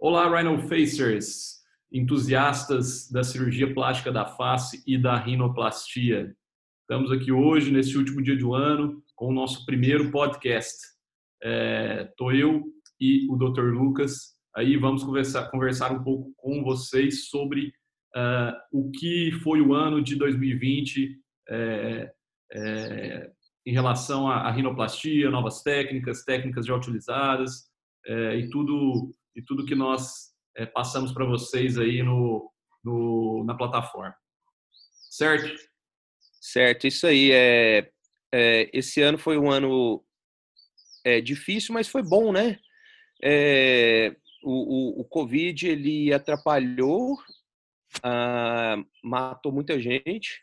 Olá, Rhino Facers, entusiastas da cirurgia plástica da face e da rinoplastia. Estamos aqui hoje, nesse último dia do ano, com o nosso primeiro podcast. Estou é, eu e o Dr. Lucas. Aí vamos conversar, conversar um pouco com vocês sobre uh, o que foi o ano de 2020 é, é, em relação à, à, rinoplastia, novas técnicas, técnicas já utilizadas é, e tudo e tudo que nós é, passamos para vocês aí no, no, na plataforma. Certo? Certo, isso aí. É, é esse ano foi um ano é, difícil, mas foi bom, né? É, o, o, o Covid ele atrapalhou, ah, matou muita gente,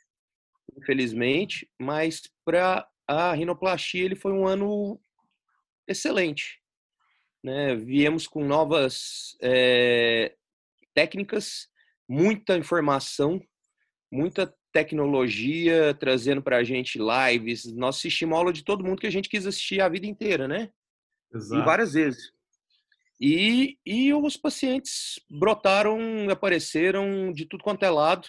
infelizmente, mas para a rinoplastia ele foi um ano excelente. Né? Viemos com novas é, técnicas, muita informação, muita tecnologia trazendo para a gente lives. Nós assistimos aula de todo mundo que a gente quis assistir a vida inteira, né? Exato. E várias vezes. E, e os pacientes brotaram, apareceram de tudo quanto é lado,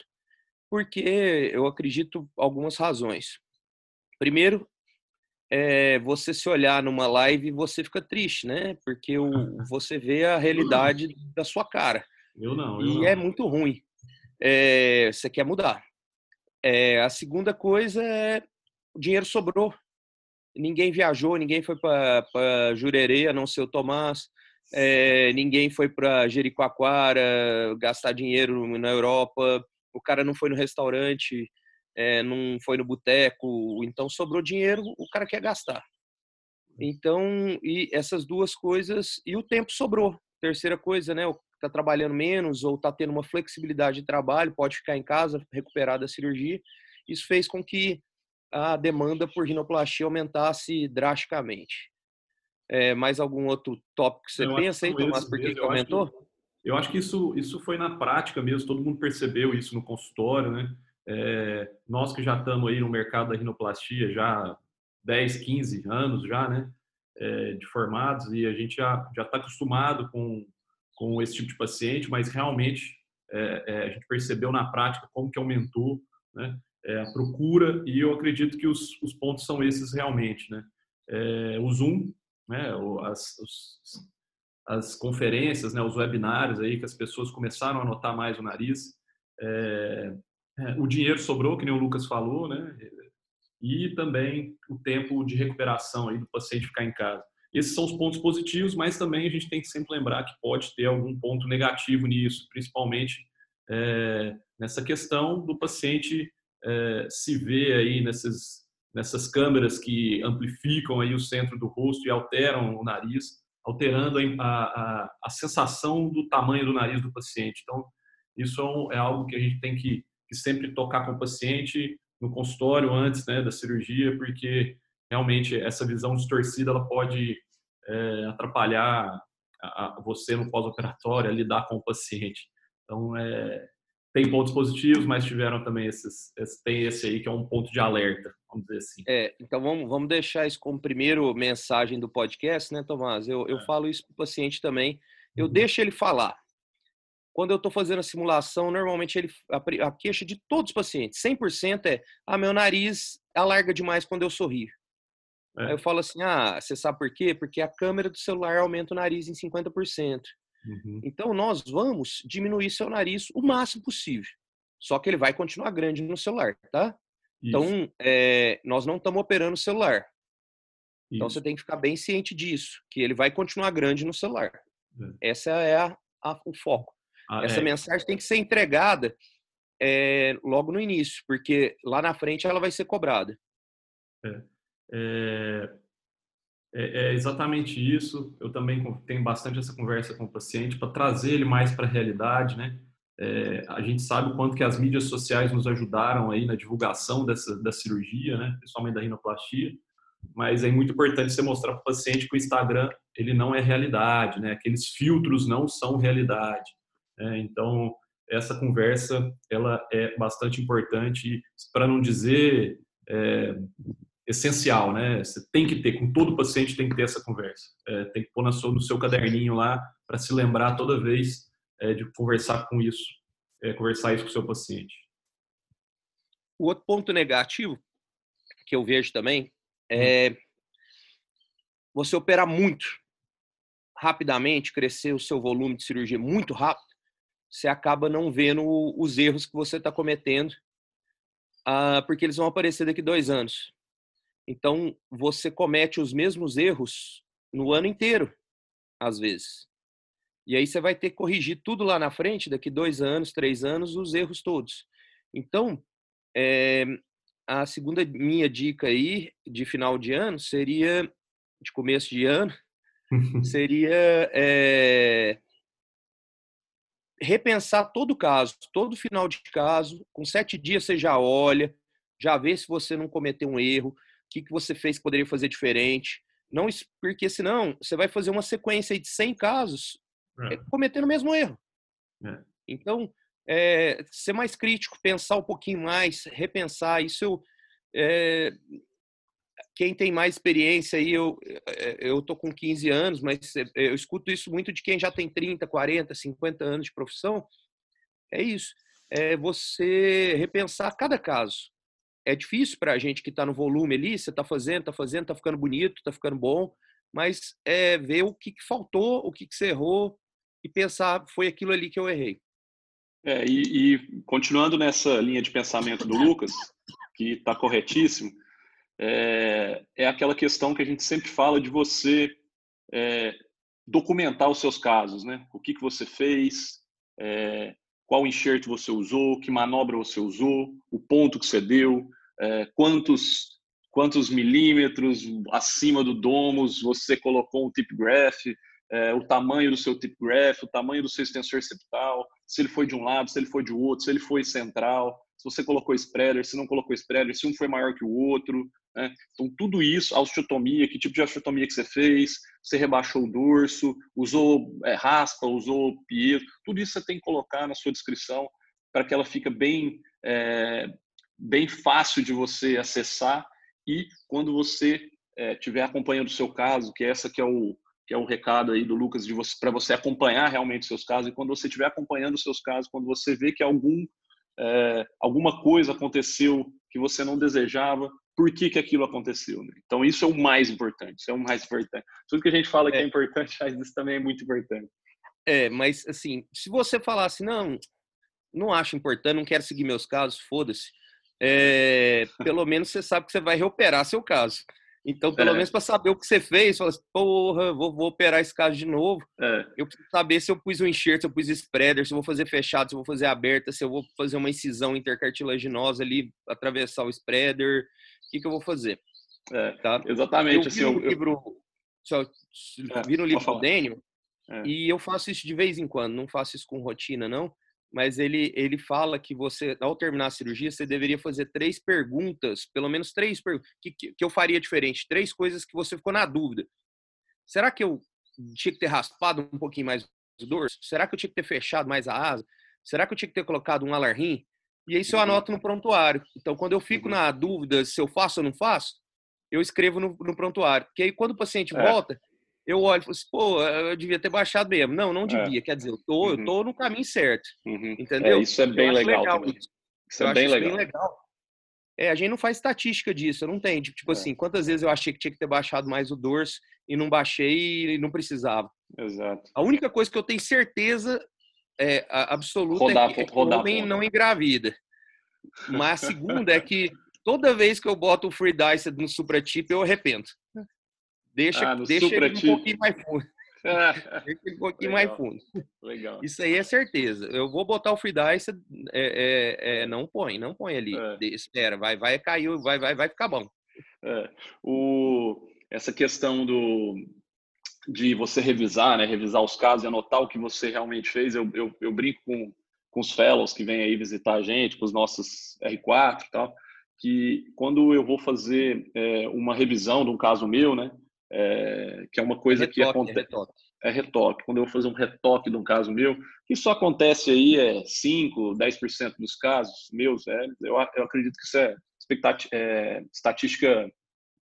porque eu acredito algumas razões. Primeiro, é, você se olhar numa live, você fica triste, né? Porque o, você vê a realidade da sua cara. Eu não. Eu e não. é muito ruim. É, você quer mudar. É, a segunda coisa é o dinheiro sobrou. Ninguém viajou, ninguém foi para Jurerê, a não ser o Tomás. É, ninguém foi para Jericoacoara gastar dinheiro na Europa. O cara não foi no restaurante é, não foi no boteco, então sobrou dinheiro, o cara quer gastar. Então, e essas duas coisas, e o tempo sobrou. Terceira coisa, né? Tá trabalhando menos ou tá tendo uma flexibilidade de trabalho, pode ficar em casa, recuperar da cirurgia. Isso fez com que a demanda por rinoplastia aumentasse drasticamente. É, mais algum outro tópico que você eu pensa aí, Tomás, por que aumentou? Acho que, eu acho que isso, isso foi na prática mesmo, todo mundo percebeu isso no consultório, né? É, nós que já estamos aí no mercado da rinoplastia já 10, 15 anos já, né, é, de formados e a gente já já está acostumado com com esse tipo de paciente, mas realmente é, é, a gente percebeu na prática como que aumentou, né, é, a procura e eu acredito que os, os pontos são esses realmente, né, é, o Zoom, né, as, os, as conferências, né, os webinários aí que as pessoas começaram a notar mais o nariz, é, o dinheiro sobrou, que nem o Lucas falou, né? E também o tempo de recuperação aí do paciente ficar em casa. Esses são os pontos positivos, mas também a gente tem que sempre lembrar que pode ter algum ponto negativo nisso, principalmente é, nessa questão do paciente é, se ver aí nessas, nessas câmeras que amplificam aí o centro do rosto e alteram o nariz, alterando a, a, a sensação do tamanho do nariz do paciente. Então, isso é, é algo que a gente tem que que sempre tocar com o paciente no consultório antes né, da cirurgia, porque realmente essa visão distorcida ela pode é, atrapalhar a, a você no pós-operatório, a lidar com o paciente. Então, é, tem pontos positivos, mas tiveram também esses, esse, tem esse aí que é um ponto de alerta, vamos dizer assim. É, então vamos, vamos deixar isso como primeiro mensagem do podcast, né, Tomás? Eu, eu é. falo isso para o paciente também. Eu uhum. deixo ele falar. Quando eu estou fazendo a simulação, normalmente ele, a, a, queixa de todos os pacientes, 100% é: ah, meu nariz alarga demais quando eu sorrio. É. Aí eu falo assim: ah, você sabe por quê? Porque a câmera do celular aumenta o nariz em 50%. Uhum. Então nós vamos diminuir seu nariz o máximo possível. Só que ele vai continuar grande no celular, tá? Então, Isso. Então, é, nós não estamos operando o celular. Isso. Então você tem que ficar bem ciente disso, que ele vai continuar grande no celular. É. Essa é a, a, o foco. Ah, Essa é. mensagem tem que ser entregada é, logo no início, porque lá na frente ela vai ser cobrada. É, é, é, é exatamente isso. Eu também tenho bastante essa conversa com o paciente para trazer ele mais para a realidade, né? É, a gente sabe o quanto que as mídias sociais nos ajudaram aí na divulgação dessa da cirurgia, né? Principalmente da rinoplastia. Mas é muito importante você mostrar para o paciente que o Instagram ele não é realidade, né? Aqueles filtros não são realidade. É, então, essa conversa ela é bastante importante, para não dizer é, essencial, né? Você tem que ter, com todo paciente tem que ter essa conversa. É, tem que pôr no seu, no seu caderninho lá para se lembrar toda vez é, de conversar com isso, é, conversar isso com o seu paciente. O outro ponto negativo que eu vejo também é hum. você operar muito rapidamente, crescer o seu volume de cirurgia muito rápido, você acaba não vendo os erros que você está cometendo, uh, porque eles vão aparecer daqui dois anos. Então, você comete os mesmos erros no ano inteiro, às vezes. E aí você vai ter que corrigir tudo lá na frente, daqui dois anos, três anos, os erros todos. Então, é, a segunda minha dica aí de final de ano seria, de começo de ano, seria é, repensar todo o caso, todo final de caso. Com sete dias você já olha, já vê se você não cometeu um erro, o que, que você fez que poderia fazer diferente. Não, porque senão você vai fazer uma sequência de 100 casos é. cometendo o mesmo erro. É. Então, é, ser mais crítico, pensar um pouquinho mais, repensar. Isso eu, é, quem tem mais experiência aí, eu, eh, eu tô com 15 anos, mas eu escuto isso muito de quem já tem 30, 40, 50 anos de profissão. É isso. É você repensar cada caso. É difícil para a gente que está no volume ali, você está fazendo, está fazendo, está ficando bonito, está ficando bom, mas é ver o que, que faltou, o que, que você errou e pensar, foi aquilo ali que eu errei. É, e, e continuando nessa linha de pensamento do Lucas, que está corretíssimo, é, é, aquela questão que a gente sempre fala de você é, documentar os seus casos, né? O que, que você fez, é, qual enxerto você usou, que manobra você usou, o ponto que você deu, é, quantos quantos milímetros acima do domus você colocou um tip graph, é, o tamanho do seu tip graph, o tamanho do seu extensor septal, se ele foi de um lado, se ele foi de outro, se ele foi central, se você colocou spreader, se não colocou spreader, se um foi maior que o outro. Né? Então, tudo isso, a osteotomia, que tipo de osteotomia que você fez, você rebaixou o dorso, usou é, raspa, usou piezo, tudo isso você tem que colocar na sua descrição para que ela fique bem, é, bem fácil de você acessar e quando você é, acompanhando o seu caso, que essa que é o, que é o recado aí do Lucas de você para você acompanhar realmente seus casos e quando você estiver acompanhando seus casos, quando você vê que algum é, alguma coisa aconteceu que você não desejava, por que, que aquilo aconteceu. Né? Então, isso é o mais importante. Isso é o mais importante. Tudo que a gente fala que é, é importante, mas isso também é muito importante. É, mas assim, se você falasse, não, não acho importante, não quero seguir meus casos, foda-se. É, pelo menos você sabe que você vai reoperar seu caso. Então, pelo é. menos para saber o que você fez, fala assim, porra, vou, vou operar esse caso de novo. É. Eu preciso saber se eu pus um enxerto, se eu pus spreader, se eu vou fazer fechado, se eu vou fazer aberta, se eu vou fazer uma incisão intercartilaginosa ali, atravessar o spreader, o que, que eu vou fazer. É, tá? Exatamente. Eu assim, vi no eu, livro, só, é, vi no livro do Daniel, é. e eu faço isso de vez em quando, não faço isso com rotina, não mas ele, ele fala que você, ao terminar a cirurgia, você deveria fazer três perguntas, pelo menos três perguntas, que, que, eu faria diferente, três coisas que você ficou na dúvida. Será que eu tinha que ter raspado um pouquinho mais o dorso? Será que eu tinha que ter fechado mais a asa? Será que eu tinha que ter colocado um alarrim? E isso eu anoto no prontuário. Então, quando eu fico uhum. na dúvida se eu faço ou não faço, eu escrevo no, no prontuário. Porque aí, quando o paciente é. volta, eu olho e falo assim, pô, eu devia ter baixado mesmo. Não, não é. devia. É. Quer dizer, eu tô, uhum. eu tô no caminho certo. Uhum. Entendeu? É, isso é bem legal. legal isso. isso é bem legal. bem legal. É, a gente não faz estatística disso, não tem. Tipo, tipo é. assim, quantas vezes eu achei que tinha que ter baixado mais o dorso e não baixei e não precisava. Exato. A única coisa que eu tenho certeza é, absoluta rodar, é que, é que o homem não engravida. Mas a segunda é que toda vez que eu boto o free dice no supratip, eu arrependo. Deixa, ah, deixa ele um pouquinho mais fundo. deixa ele um pouquinho Legal. mais fundo. Legal. Isso aí é certeza. Eu vou botar o free dice, é, é, é não põe, não põe ali. É. Espera, vai, vai cair, vai, vai, vai ficar bom. É. O, essa questão do, de você revisar, né, revisar os casos e anotar o que você realmente fez, eu, eu, eu brinco com, com os fellows que vêm aí visitar a gente, com os nossos R4 e tal, que quando eu vou fazer é, uma revisão de um caso meu, né, é, que é uma coisa retoque, que acontece. É retoque. é retoque. Quando eu vou fazer um retoque de um caso meu, que só acontece aí é 5, 10% dos casos meus, é, eu, eu acredito que isso é, é estatística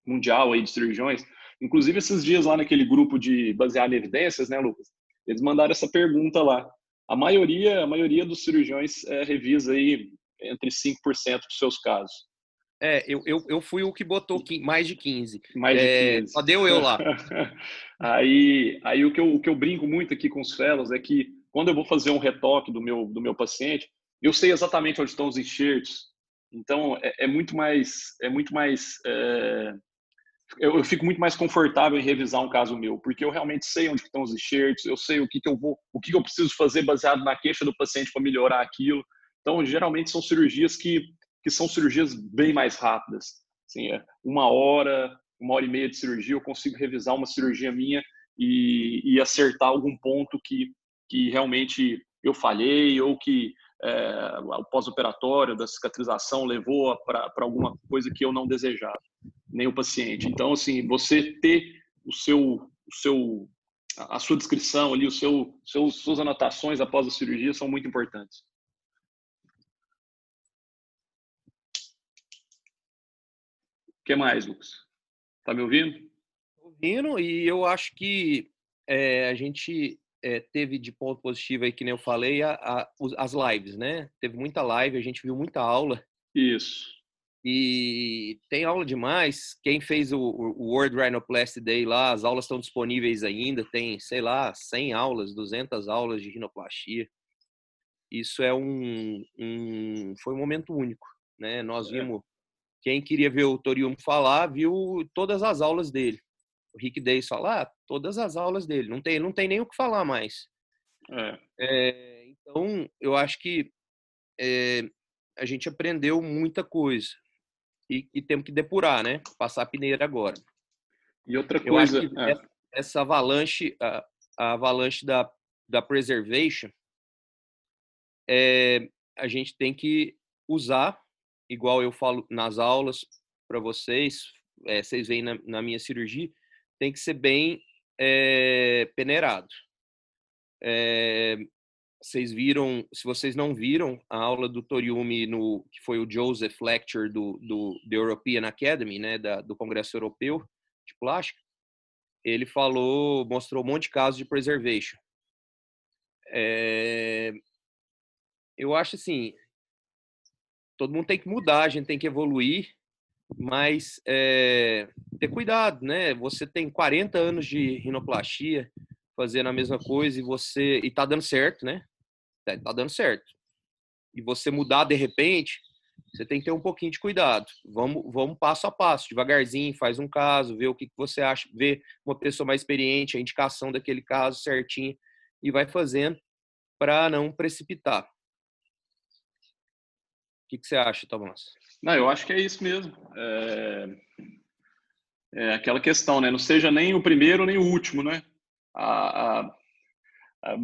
mundial aí de cirurgiões. Inclusive, esses dias lá naquele grupo de baseado em evidências, né, Lucas? Eles mandaram essa pergunta lá. A maioria, a maioria dos cirurgiões é, revisa aí entre 5% dos seus casos. É, eu, eu, eu fui o que botou mais de 15. Mais de 15. É, só deu eu lá. aí aí o, que eu, o que eu brinco muito aqui com os fellows é que quando eu vou fazer um retoque do meu, do meu paciente, eu sei exatamente onde estão os enxertos. Então, é, é muito mais... É muito mais é, eu, eu, fico muito mais confortável em revisar um caso meu, porque eu realmente sei onde estão os enxertos, eu sei o que, que eu vou, o que, que eu preciso fazer baseado na queixa do paciente para melhorar aquilo. Então, geralmente são cirurgias que que são cirurgias bem mais rápidas. Assim, é uma hora, uma hora e meia de cirurgia, eu consigo revisar uma cirurgia minha e, e acertar algum ponto que, que realmente eu falhei ou que é, o pós-operatório da cicatrização levou para alguma coisa que eu não desejava, nem o paciente. Então, assim, você ter o seu, o seu a sua descrição ali, o seu, seus, suas anotações após a cirurgia são muito importantes. Que mais, Lucas? Tá me ouvindo? Ouvindo, e eu acho que é, a gente é, teve de ponto positivo aí, que nem eu falei, a, a, as lives, né? Teve muita live, a gente viu muita aula. Isso. E tem aula demais. Quem fez o, o World Rhinoplasty Day lá, as aulas estão disponíveis ainda. Tem, sei lá, 100 aulas, 200 aulas de rinoplastia. Isso é um, um foi um momento único, né? Nós é. vimos quem queria ver o Torium falar, viu todas as aulas dele. O Rick Days falar, ah, todas as aulas dele. Não tem, não tem nem o que falar mais. É. É, então, eu acho que é, a gente aprendeu muita coisa. E, e, temos que depurar, né? Passar a peneira agora. E outra coisa... Essa, essa, avalanche, a, a, avalanche da, da preservation, é, a gente tem que usar igual eu falo nas aulas para vocês, é, vocês veem na, na, minha cirurgia, tem que ser bem é, peneirado. É, vocês viram, se vocês não viram a aula do Toriumi no que foi o Joseph Lecture do, do The European Academy, né, da, do Congresso Europeu de Plástica, ele falou, mostrou um monte de casos de preservation. É, eu acho assim, todo mundo tem que mudar, a gente tem que evoluir, mas é, ter cuidado, né? Você tem 40 anos de rinoplastia fazendo a mesma coisa e você e tá dando certo, né? Tá, tá dando certo. E você mudar de repente, você tem que ter um pouquinho de cuidado. Vamos, vamos passo a passo, devagarzinho, faz um caso, vê o que você acha, vê uma pessoa mais experiente, a indicação daquele caso certinho e vai fazendo para não precipitar. O que, que você acha, Tomás? Não, eu acho que é isso mesmo. É... é, aquela questão, né? Não seja nem o primeiro nem o último, né? A, a, a,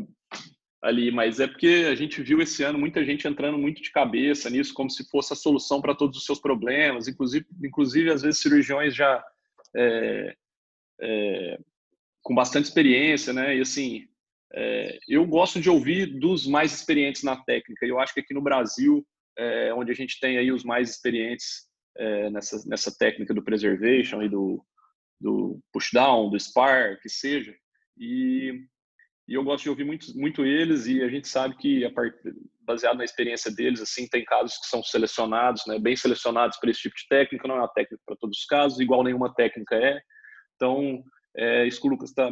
ali, mas é porque a gente viu esse ano muita gente entrando muito de cabeça nisso, como se fosse a solução para todos os seus problemas, inclusive, inclusive às vezes cirurgiões já é, é, com bastante experiência, né? E assim, é, eu gosto de ouvir dos mais experientes na técnica. Eu acho que aqui no Brasil é, onde a gente tem aí os mais experientes é, nessa, nessa técnica do preservation e do, do pushdown, do spar, que seja. E, e eu gosto de ouvir muito, muito eles e a gente sabe que, part... baseado na experiência deles, assim, tem casos que são selecionados, né, bem selecionados para esse tipo de técnica, não é uma técnica para todos os casos, igual nenhuma técnica é. Então, é isso que o Lucas está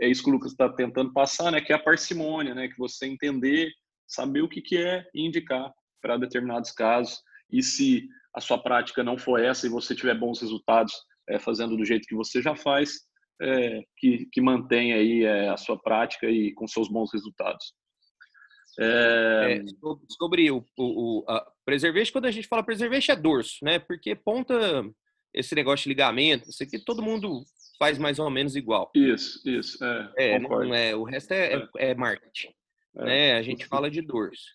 é isso Lucas está tentando passar, né, que é a parcimônia, né, que você entender, saber o que, que é e indicar para determinados casos. E se a sua prática não for essa e você tiver bons resultados é, fazendo do jeito que você já faz, é, que, que mantenha aí é, a sua prática e com seus bons resultados. É... sobre o, o, o preservation, quando a gente fala preservation é dorso, né? Porque ponta, esse negócio de ligamento, isso aqui todo mundo faz mais ou menos igual. Isso, isso. É, é, não é o resto é, é, é marketing. né? A gente fala de dorso.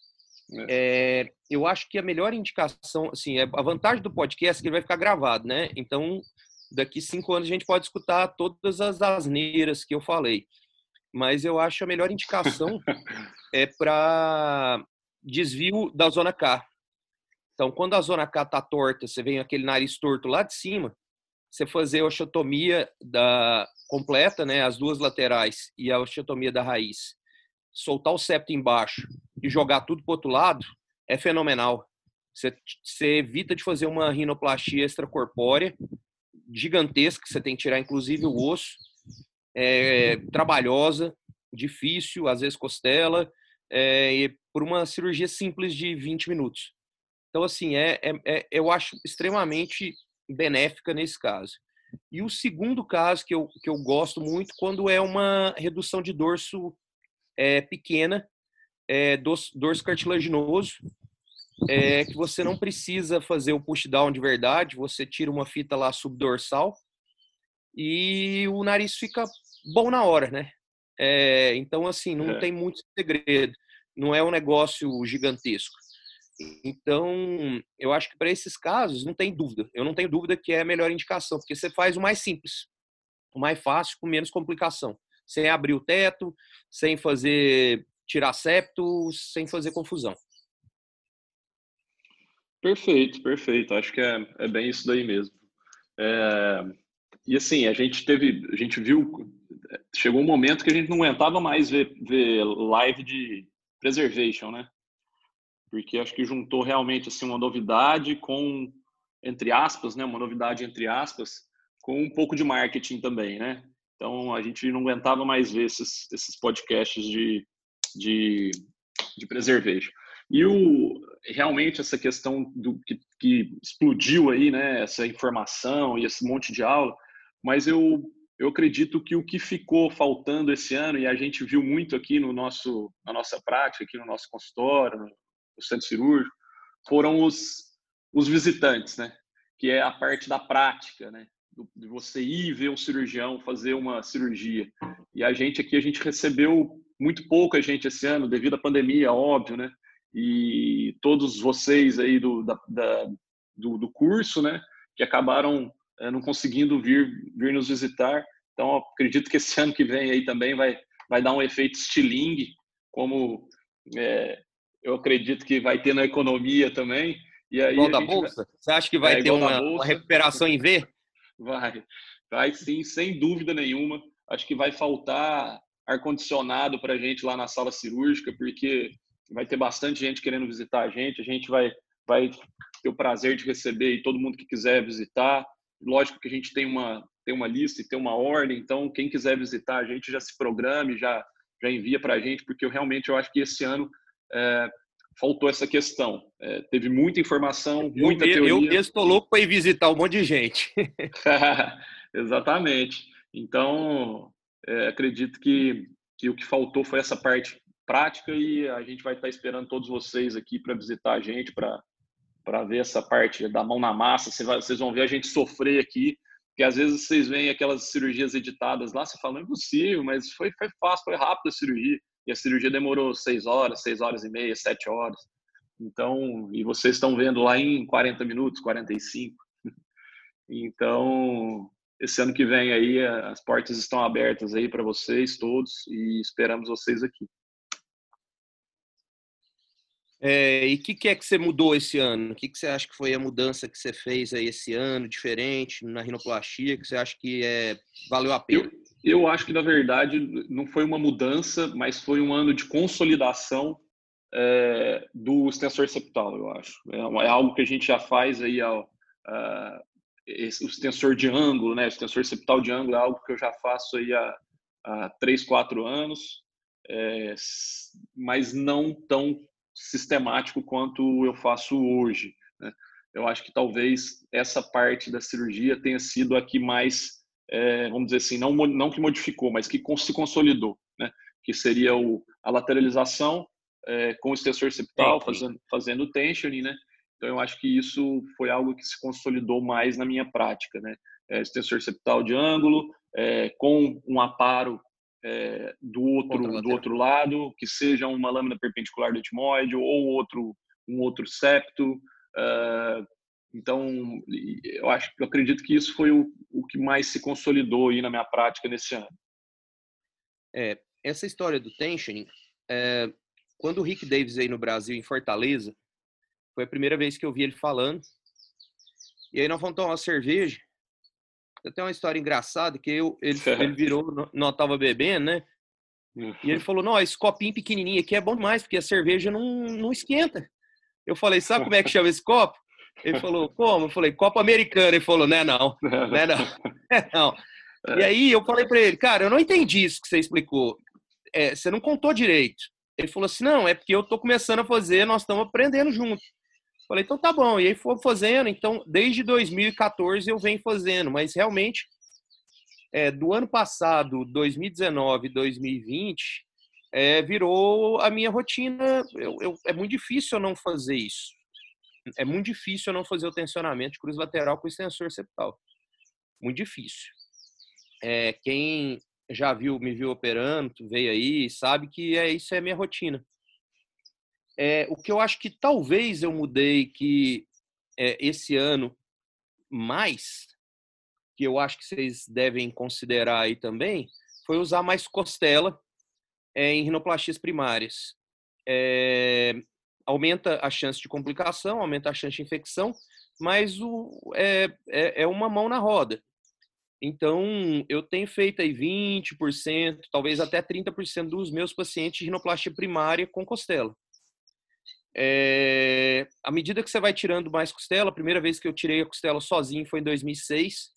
É, eu acho que a melhor indicação, assim, é, a vantagem do podcast é que ele vai ficar gravado, né? Então, daqui cinco anos a gente pode escutar todas as asneiras que eu falei. Mas eu acho a melhor indicação é para desvio da zona K. Então, quando a zona K tá torta, você vem aquele nariz torto lá de cima, você fazer a osteotomia da completa, né, as duas laterais e a osteotomia da raiz, soltar o septo embaixo e jogar tudo para outro lado, é fenomenal. Você, evita de fazer uma rinoplastia extracorpórea gigantesca, você tem que tirar inclusive o osso, é, trabalhosa, difícil, às vezes costela, é, por uma cirurgia simples de 20 minutos. Então, assim, é, é, é, eu acho extremamente benéfica nesse caso. E o segundo caso que eu, que eu gosto muito, quando é uma redução de dorso é, pequena, é, dorso, cartilaginoso, é, que você não precisa fazer o push down de verdade, você tira uma fita lá subdorsal e o nariz fica bom na hora, né? É, então, assim, não é. tem muito segredo, não é um negócio gigantesco. Então, eu acho que para esses casos, não tem dúvida. Eu não tenho dúvida que é a melhor indicação, porque você faz o mais simples, o mais fácil, com menos complicação. Sem abrir o teto, sem fazer tirar septo, sem fazer confusão. Perfeito, perfeito. Acho que é, é bem isso daí mesmo. É, e assim, a gente teve, a gente viu, chegou um momento que a gente não aguentava mais ver, ver live de preservation, né? Porque acho que juntou realmente assim uma novidade com entre aspas, né, uma novidade entre aspas, com um pouco de marketing também, né? Então a gente não aguentava mais ver esses, esses podcasts de, de, de preservation. E o, realmente essa questão do que, que explodiu aí, né, essa informação e esse monte de aula, mas eu, eu acredito que o que ficou faltando esse ano, e a gente viu muito aqui no nosso, na nossa prática, aqui no nosso consultório, no centro cirúrgico, foram os, os visitantes, né? Que é a parte da prática, né? De você ir ver um cirurgião fazer uma cirurgia. E a gente aqui, a gente recebeu muito pouca gente esse ano, devido à pandemia, óbvio, né? e todos vocês aí do, da, da, do, do, curso, né, que acabaram é, não conseguindo vir, vir nos visitar. Então, acredito que esse ano que vem aí também vai, vai dar um efeito estilingue, como é, eu acredito que vai ter na economia também. E aí igual da Bolsa? Vai... Você acha que vai é, ter uma, uma recuperação em V? Vai, vai sim, sem dúvida nenhuma. Acho que vai faltar ar-condicionado para a gente lá na sala cirúrgica, porque vai ter bastante gente querendo visitar a gente, a gente vai, vai ter o prazer de receber todo mundo que quiser visitar. Lógico que a gente tem uma, tem uma lista e tem uma ordem, então quem quiser visitar a gente já se programe, já, já envia para a gente, porque eu realmente eu acho que esse ano é, faltou essa questão. É, teve muita informação, muita eu, teoria. Eu mesmo estou louco para ir visitar um monte de gente. Exatamente. Então, é, acredito que, que o que faltou foi essa parte prática e a gente vai estar esperando todos vocês aqui para visitar a gente, para ver essa parte da mão na massa. Vocês, vai, vocês vão ver a gente sofrer aqui, porque às vezes vocês veem aquelas cirurgias editadas lá, você fala, não é possível, mas foi, foi fácil, foi rápido a cirurgia. E a cirurgia demorou seis horas, seis horas e meia, sete horas. Então, e vocês estão vendo lá em 40 minutos, 45. Então, esse ano que vem aí, as portas estão abertas aí para vocês todos e esperamos vocês aqui. É, e o que, que, é que você mudou esse ano? O que, que você acha que foi a mudança que você fez aí esse ano, diferente, na rinoplastia, que você acha que é, valeu a pena? Eu, eu acho que, na verdade, não foi uma mudança, mas foi um ano de consolidação é, do extensor septal, eu acho. É, é, algo que a gente já faz aí, ao, esse, o extensor de ângulo, né? O extensor septal de ângulo é algo que eu já faço aí há, há 3, 4 anos, é, mas não tão sistemático quanto eu faço hoje. Né? Eu acho que talvez essa parte da cirurgia tenha sido a que mais, é, vamos dizer assim, não, não que modificou, mas que se consolidou, né? que seria o, a lateralização é, com o extensor septal, fazendo, fazendo tensioning, né? Então, eu acho que isso foi algo que se consolidou mais na minha prática, né? É, extensor septal de ângulo, é, com um aparo é, do outro do outro lado, que seja uma lâmina perpendicular do etimoide ou outro um outro septo. Uh, então, eu acho, eu acredito que isso foi o, o que mais se consolidou aí na minha prática nesse ano. É, essa história do tensioning, é, quando o Rick Davis aí no Brasil, em Fortaleza, foi a primeira vez que eu vi ele falando. E aí nós fomos tomar uma cerveja Tem uma história engraçada que eu, ele, ele virou, não estava bebendo, né? E ele falou: Não, esse copinho pequenininho aqui é bom demais, porque a cerveja não, não esquenta. Eu falei: Sabe como é que chama esse copo? Ele falou: Como? Eu falei: Copo americano. Ele falou: Não é não. Não é não. É não. E aí eu falei para ele: Cara, eu não entendi isso que você explicou. É, você não contou direito. Ele falou assim: Não, é porque eu tô começando a fazer, nós estamos aprendendo junto. Falei, então tá bom. E aí foi fazendo. Então, desde 2014 eu venho fazendo, mas realmente é, do ano passado, 2019, 2020, é, virou a minha rotina. Eu, eu, é muito difícil eu não fazer isso. É muito difícil eu não fazer o tensionamento de cruz lateral com extensor septal. Muito difícil. É, quem já viu, me viu operando, veio aí, sabe que é isso é minha rotina. É, o que eu acho que talvez eu mudei que é, esse ano mais que eu acho que vocês devem considerar aí também, foi usar mais costela é, em rinoplastias primárias. É, aumenta a chance de complicação, aumenta a chance de infecção, mas o, é, é, é uma mão na roda. Então, eu tenho feito aí 20%, talvez até 30% dos meus pacientes de rinoplastia primária com costela. É, à medida que você vai tirando mais costela, a primeira vez que eu tirei a costela sozinho foi em 2006,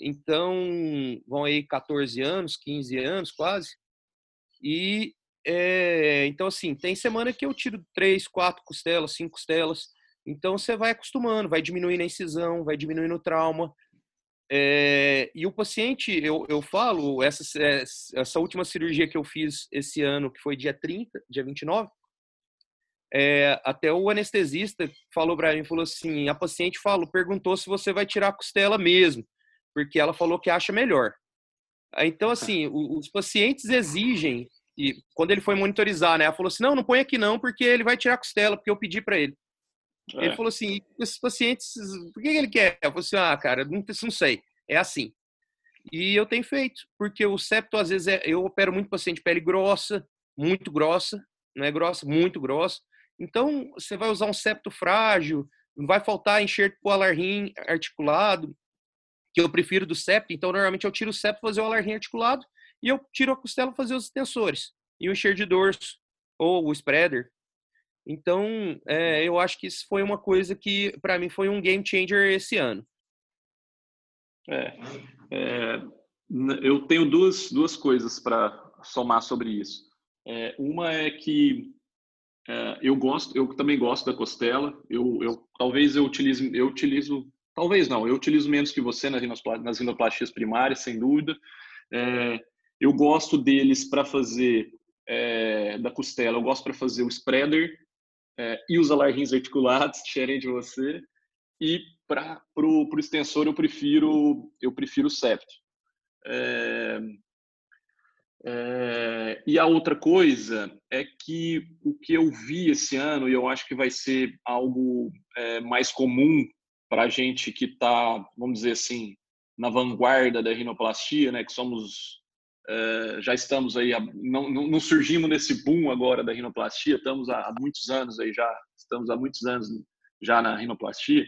então, vão aí 14 anos, 15 anos quase. E, é, então, assim, tem semana que eu tiro três, quatro costelas, cinco costelas. Então, você vai acostumando, vai diminuindo a incisão, vai diminuindo o trauma. É, e o paciente, eu, eu falo, essa, essa última cirurgia que eu fiz esse ano, que foi dia 30, dia 29, é, até o anestesista falou para mim, falou assim, a paciente falou, perguntou se você vai tirar a costela mesmo porque ela falou que acha melhor. Então, assim, os pacientes exigem, e quando ele foi monitorizar, né, ela falou assim: não, não põe aqui não, porque ele vai tirar a costela, porque eu pedi para ele. É. Ele falou assim: esses pacientes, por que ele quer? Eu falei assim: ah, cara, não, não sei, é assim. E eu tenho feito, porque o septo, às vezes, é, eu opero muito paciente de pele grossa, muito grossa, não é grossa, muito grossa. Então, você vai usar um septo frágil, vai faltar enxerto polar rim articulado que eu prefiro do septo, então normalmente eu tiro o septo fazer o alarguinho articulado e eu tiro a costela fazer os extensores e o enxerto de dorso ou o spreader. Então, é, eu acho que isso foi uma coisa que para mim foi um game changer esse ano. É, é eu tenho duas, duas coisas para somar sobre isso. É, uma é que é, eu gosto, eu também gosto da costela. Eu, eu talvez eu utilize, eu utilizo Talvez não, eu utilizo menos que você nas rinoplastias primárias, sem dúvida. É, eu gosto deles para fazer é, da costela, eu gosto para fazer o spreader é, e os alarguins articulados, diferente de você. E para o extensor eu prefiro eu prefiro o septo. É, é, e a outra coisa é que o que eu vi esse ano, e eu acho que vai ser algo é, mais comum para a gente que está, vamos dizer assim, na vanguarda da rinoplastia, né, que somos, é, já estamos aí, não, não, surgimos nesse boom agora da rinoplastia, estamos há, há muitos anos aí já, estamos há muitos anos já na rinoplastia,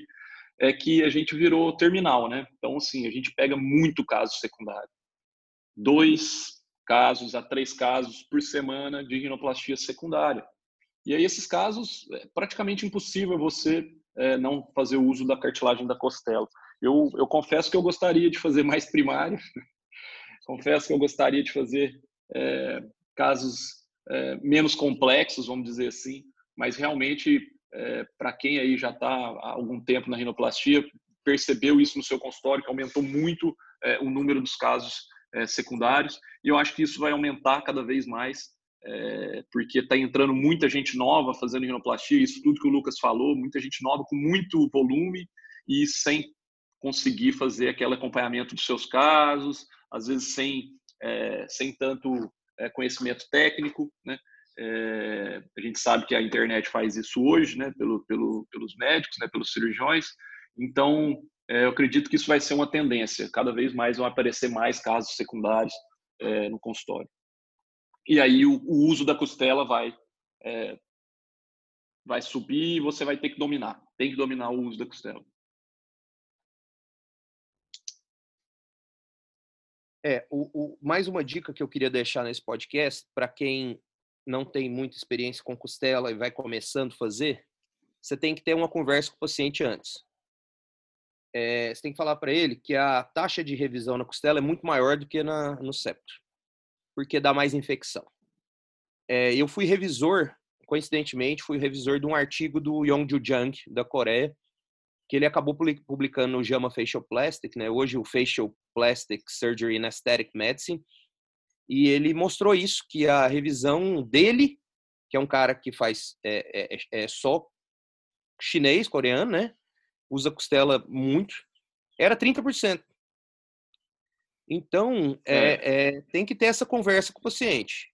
é que a gente virou terminal, né? Então, assim, a gente pega muito caso secundário. Dois casos a três casos por semana de rinoplastia secundária. E aí, esses casos, é praticamente impossível você é, não fazer uso da cartilagem da costela. Eu, eu confesso que eu gostaria de fazer mais primário, confesso que eu gostaria de fazer é, casos é, menos complexos, vamos dizer assim, mas realmente, é, para quem aí já está há algum tempo na rinoplastia, percebeu isso no seu consultório, que aumentou muito é, o número dos casos é, secundários, e eu acho que isso vai aumentar cada vez mais é, porque está entrando muita gente nova fazendo rinoplastia, isso tudo que o Lucas falou, muita gente nova com muito volume e sem conseguir fazer aquele acompanhamento dos seus casos, às vezes sem, é, sem tanto é, conhecimento técnico, né? É, a gente sabe que a internet faz isso hoje, né? Pelo, pelo, pelos médicos, né? Pelos cirurgiões. Então, eu acredito que isso vai ser uma tendência. Cada vez mais vão aparecer mais casos secundários no consultório e aí o, o uso da costela vai vai subir e você vai ter que dominar. Tem que dominar o uso da costela. É, o, o, mais uma dica que eu queria deixar nesse podcast, para quem não tem muita experiência com costela e vai começando a fazer, você tem que ter uma conversa com o paciente antes. É, você tem que falar para ele que a taxa de revisão na costela é muito maior do que na, no septo, porque dá mais infecção. É, eu fui revisor, coincidentemente, fui revisor de um artigo do Yongju Jang, da Coreia, que ele acabou publicando no JAMA Facial Plastic, né? hoje o Facial Plastic Surgery and Aesthetic Medicine, e ele mostrou isso, que a revisão dele, que é um cara que faz é, é, é só chinês, coreano, né? Usa costela muito, era 30%. Então, é, é, tem que ter essa conversa com o paciente.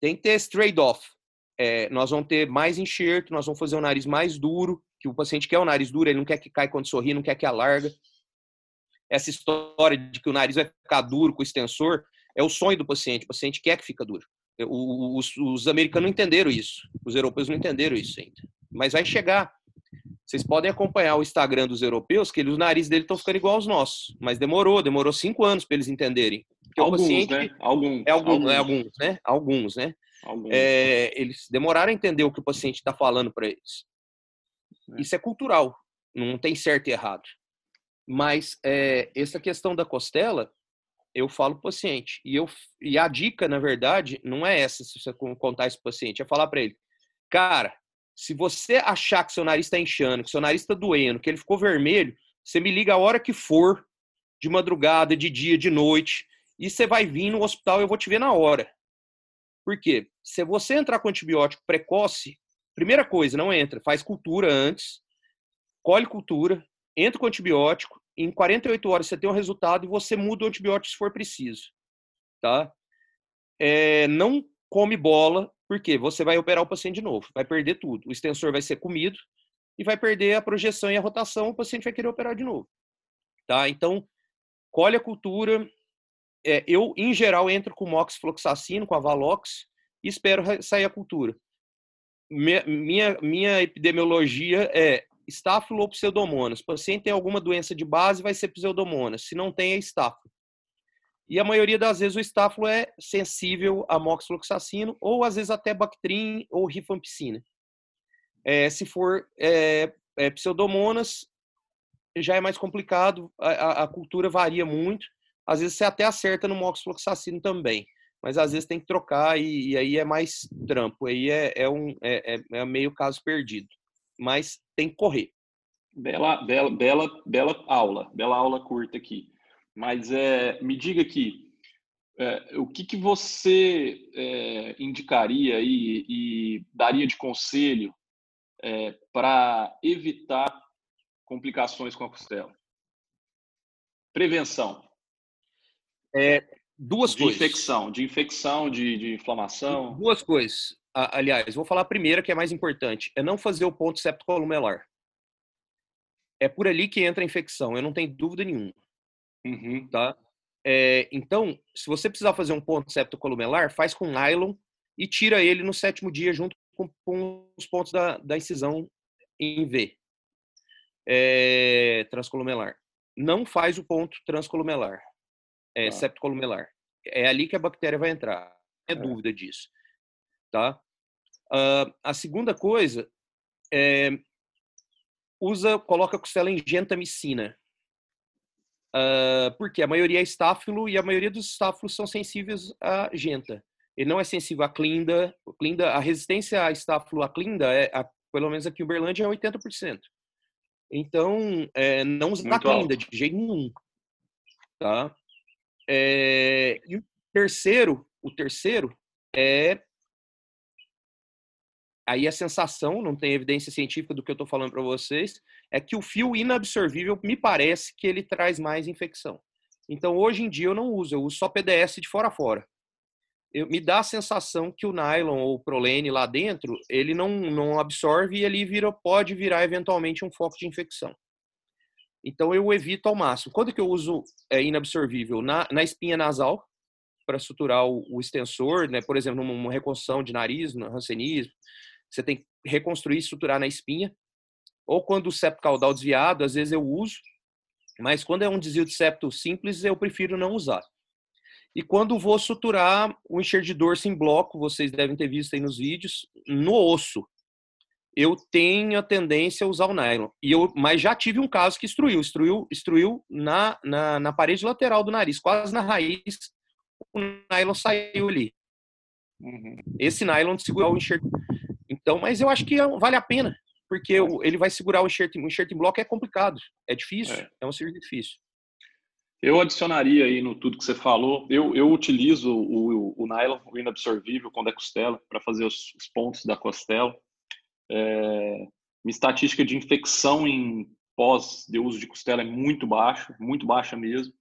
Tem que ter esse trade-off. É, nós vamos ter mais enxerto, nós vamos fazer o nariz mais duro, que o paciente quer o nariz duro, ele não quer que caia quando sorri, não quer que alarga. Essa história de que o nariz vai ficar duro com o extensor é o sonho do paciente. O paciente quer que fica duro. Os, os americanos não entenderam isso. Os europeus não entenderam isso ainda. Mas vai chegar. Vocês podem acompanhar o Instagram dos europeus, que eles, os narizes dele estão ficando igual aos nossos. Mas demorou, demorou cinco anos para eles entenderem. Porque alguns, paciente, né? Alguns. É algum, alguns. É alguns, né? Alguns, né? Alguns. É, eles demoraram a entender o que o paciente está falando para eles. É. Isso é cultural, não tem certo e errado. Mas é, essa questão da costela, eu falo para o paciente. E, eu, e a dica, na verdade, não é essa, se você contar isso para o paciente, é falar para ele, cara, se você achar que seu nariz está inchando, que seu nariz está doendo, que ele ficou vermelho, você me liga a hora que for, de madrugada, de dia, de noite, e você vai vir no hospital eu vou te ver na hora. Por quê? Se você entrar com antibiótico precoce, primeira coisa, não entra, faz cultura antes, colhe cultura, entra com antibiótico, em 48 horas você tem um resultado e você muda o antibiótico se for preciso, tá? É, não come bola, porque você vai operar o paciente de novo, vai perder tudo. O extensor vai ser comido e vai perder a projeção e a rotação, o paciente vai querer operar de novo, tá? Então, colhe a cultura. É, eu, em geral, entro com moxifloxacino, com a Valox, e espero sair a cultura. Minha, minha, epidemiologia é estáfilo ou pseudomonas. Se o paciente tem alguma doença de base, vai ser pseudomonas. Se não tem, é estáfilo. E a maioria das vezes o estáfilo é sensível a moxifloxacino ou às vezes até Bactrim ou rifampicina. É, se for é, é, pseudomonas, já é mais complicado, a, a, cultura varia muito. Às vezes você até acerta no moxifloxacino também, mas às vezes tem que trocar e, e aí é mais trampo, aí é, é um, é, é, é meio caso perdido mas tem que correr. Bela, bela, bela, bela aula, bela aula curta aqui. Mas é, me diga aqui, é, o que, que você é, indicaria e, e, daria de conselho é, para evitar complicações com a costela? Prevenção. Duas de coisas. Infecção, de infecção, de, de inflamação. Duas coisas aliás, vou falar a primeira que é mais importante, é não fazer o ponto septocolumelar. É por ali que entra a infecção, eu não tenho dúvida nenhuma. Uhum. Tá? É, então, se você precisar fazer um ponto septocolumelar, faz com nylon e tira ele no sétimo dia junto com, com os pontos da, da incisão em V. É, transcolumelar. Não faz o ponto transcolumelar, é, septocolumelar. É ali que a bactéria vai entrar. Não é, é. dúvida disso tá? Uh, a segunda coisa é usa, coloca a costela em gentamicina. Uh, porque a maioria é estáfilo e a maioria dos estáfilos são sensíveis à genta. Ele não é sensível à clinda. clinda a resistência a estáfilo, à clinda, é, a, pelo menos aqui em Uberlândia, é 80%. Então, é, não usa a clinda de jeito nenhum. Tá? É, e o terceiro, o terceiro é aí a sensação, não tem evidência científica do que eu estou falando para vocês, é que o fio inabsorvível me parece que ele traz mais infecção. Então, hoje em dia, eu não uso, eu uso só PDS de fora a fora. Eu, me dá a sensação que o nylon ou o prolene lá dentro, ele não, não absorve e ele vira, pode virar eventualmente um foco de infecção. Então, eu evito ao máximo. Quando que eu uso é, inabsorvível? Na, na espinha nasal, para suturar o, o, extensor, né? por exemplo, numa reconstrução de nariz, no rancenismo, você tem que reconstruir e estruturar na espinha. Ou quando o septo caudal desviado, às vezes eu uso, mas quando é um desvio de septo simples, eu prefiro não usar. E quando vou suturar o enxerto de dorso em bloco, vocês devem ter visto aí nos vídeos, no osso, eu tenho a tendência a usar o nylon. E eu, mas já tive um caso que estruiu, estruiu, estruiu na, na, na parede lateral do nariz, quase na raiz, o nylon saiu ali. Uhum. Esse nylon segura o enxerto. Então, mas eu acho que é vale a pena, porque ele vai segurar o enxerto, o enxerto em bloco é complicado, é difícil, é, é um serviço difícil. Eu adicionaria aí no tudo que você falou, eu, eu utilizo o, o, o nylon, o inabsorvível, quando é costela, para fazer os, os, pontos da costela. É, minha estatística de infecção em pós de uso de costela é muito baixa, muito baixa mesmo.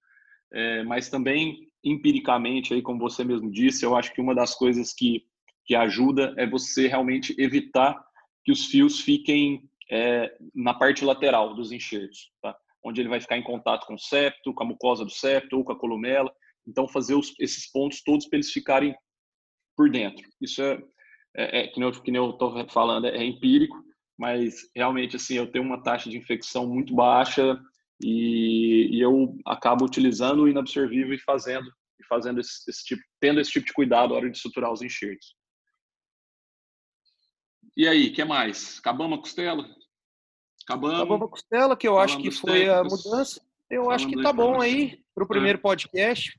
É, mas também empiricamente, aí como você mesmo disse, eu acho que uma das coisas que que ajuda é você realmente evitar que os fios fiquem é, na parte lateral dos enxertos, tá? onde ele vai ficar em contato com o septo, com a mucosa do septo ou com a columela. Então, fazer os, esses pontos todos para eles ficarem por dentro. Isso é, é, é que nem eu estou falando, é, é empírico, mas realmente assim eu tenho uma taxa de infecção muito baixa e, e eu acabo utilizando o inabsorvível e fazendo e fazendo esse, esse, tipo, tendo esse tipo de cuidado na hora de suturar os enxertos. E aí, que mais? Acabamos a costela? Acabamos. Acabamos a costela, que eu acho que foi a mudança. Eu acho que tá bom aí para o primeiro é. podcast.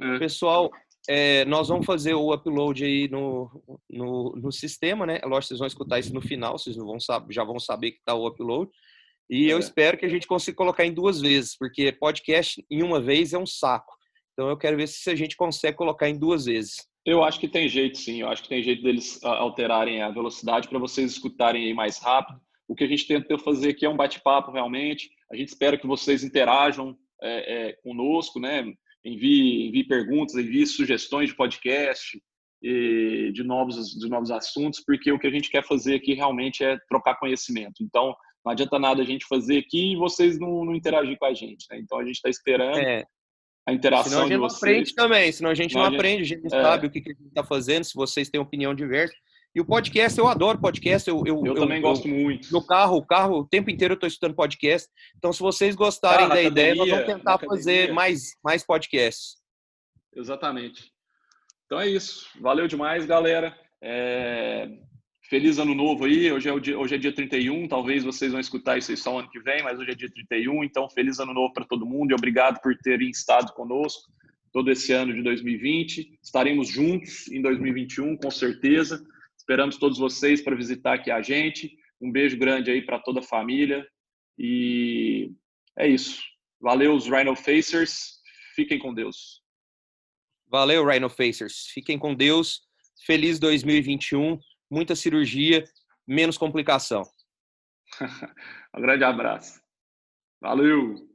É. Pessoal, é, nós vamos fazer o upload aí no, no, no, sistema, né? Lógico, vocês vão escutar isso no final, vocês vão saber, já vão saber que está o upload. E é. eu espero que a gente consiga colocar em duas vezes, porque podcast em uma vez é um saco. Então eu quero ver se a gente consegue colocar em duas vezes. Eu acho que tem jeito, sim. Eu acho que tem jeito deles ah, alterarem a velocidade para vocês escutarem aí mais rápido. O que a gente tenta fazer aqui é um bate-papo realmente. A gente espera que vocês interajam é, é, conosco, né? Envie, envie perguntas, envie sugestões de podcast, de novos, de novos assuntos, porque o que a gente quer fazer aqui realmente é trocar conhecimento. Então, não adianta nada a gente fazer aqui e vocês não, não interagir com a gente. Né? Então, a gente está esperando é a interação senão a gente não aprende também, senão a gente não, não aprende, a gente não é. sabe o que, que a gente está fazendo, se vocês têm opinião diversa. E o podcast, eu adoro podcast. Eu, eu, eu também eu, gosto muito. No carro, o carro, o tempo inteiro eu estou estudando podcast. Então, se vocês gostarem da ideia, nós vamos tentar fazer mais, mais podcasts. Exatamente. Então é isso. Valeu demais, galera. É... Feliz ano novo aí. Hoje é, o dia, hoje é dia 31. Talvez vocês vão escutar isso aí só ano que vem, mas hoje é dia 31. Então, feliz ano novo para todo mundo e obrigado por terem estado conosco todo esse ano de 2020. Estaremos juntos em 2021, com certeza. Esperamos todos vocês para visitar aqui a gente. Um beijo grande aí para toda a família. E é isso. Valeu, os Rhino Facers. Fiquem com Deus. Valeu, Rhino Facers. Fiquem com Deus. Feliz 2021 muita cirurgia, menos complicação. um grande abraço. Valeu!